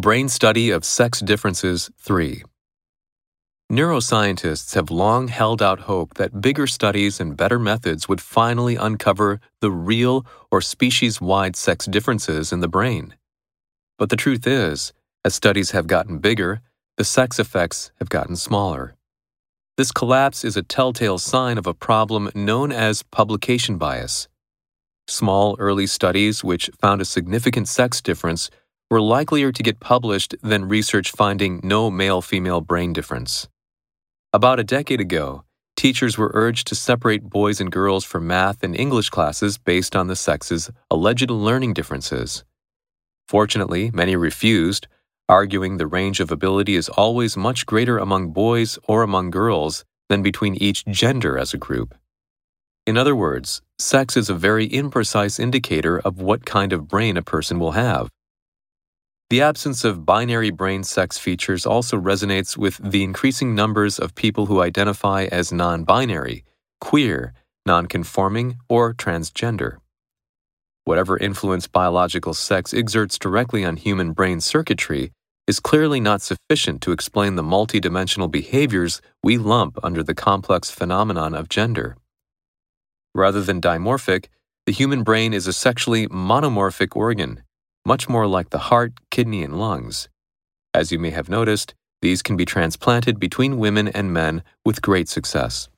Brain Study of Sex Differences 3. Neuroscientists have long held out hope that bigger studies and better methods would finally uncover the real or species wide sex differences in the brain. But the truth is, as studies have gotten bigger, the sex effects have gotten smaller. This collapse is a telltale sign of a problem known as publication bias. Small early studies which found a significant sex difference were likelier to get published than research finding no male female brain difference. About a decade ago, teachers were urged to separate boys and girls for math and English classes based on the sexes' alleged learning differences. Fortunately, many refused, arguing the range of ability is always much greater among boys or among girls than between each gender as a group. In other words, sex is a very imprecise indicator of what kind of brain a person will have. The absence of binary brain sex features also resonates with the increasing numbers of people who identify as non binary, queer, non-conforming, or transgender. Whatever influence biological sex exerts directly on human brain circuitry is clearly not sufficient to explain the multidimensional behaviors we lump under the complex phenomenon of gender. Rather than dimorphic, the human brain is a sexually monomorphic organ much more like the heart, kidney, and lungs. As you may have noticed, these can be transplanted between women and men with great success.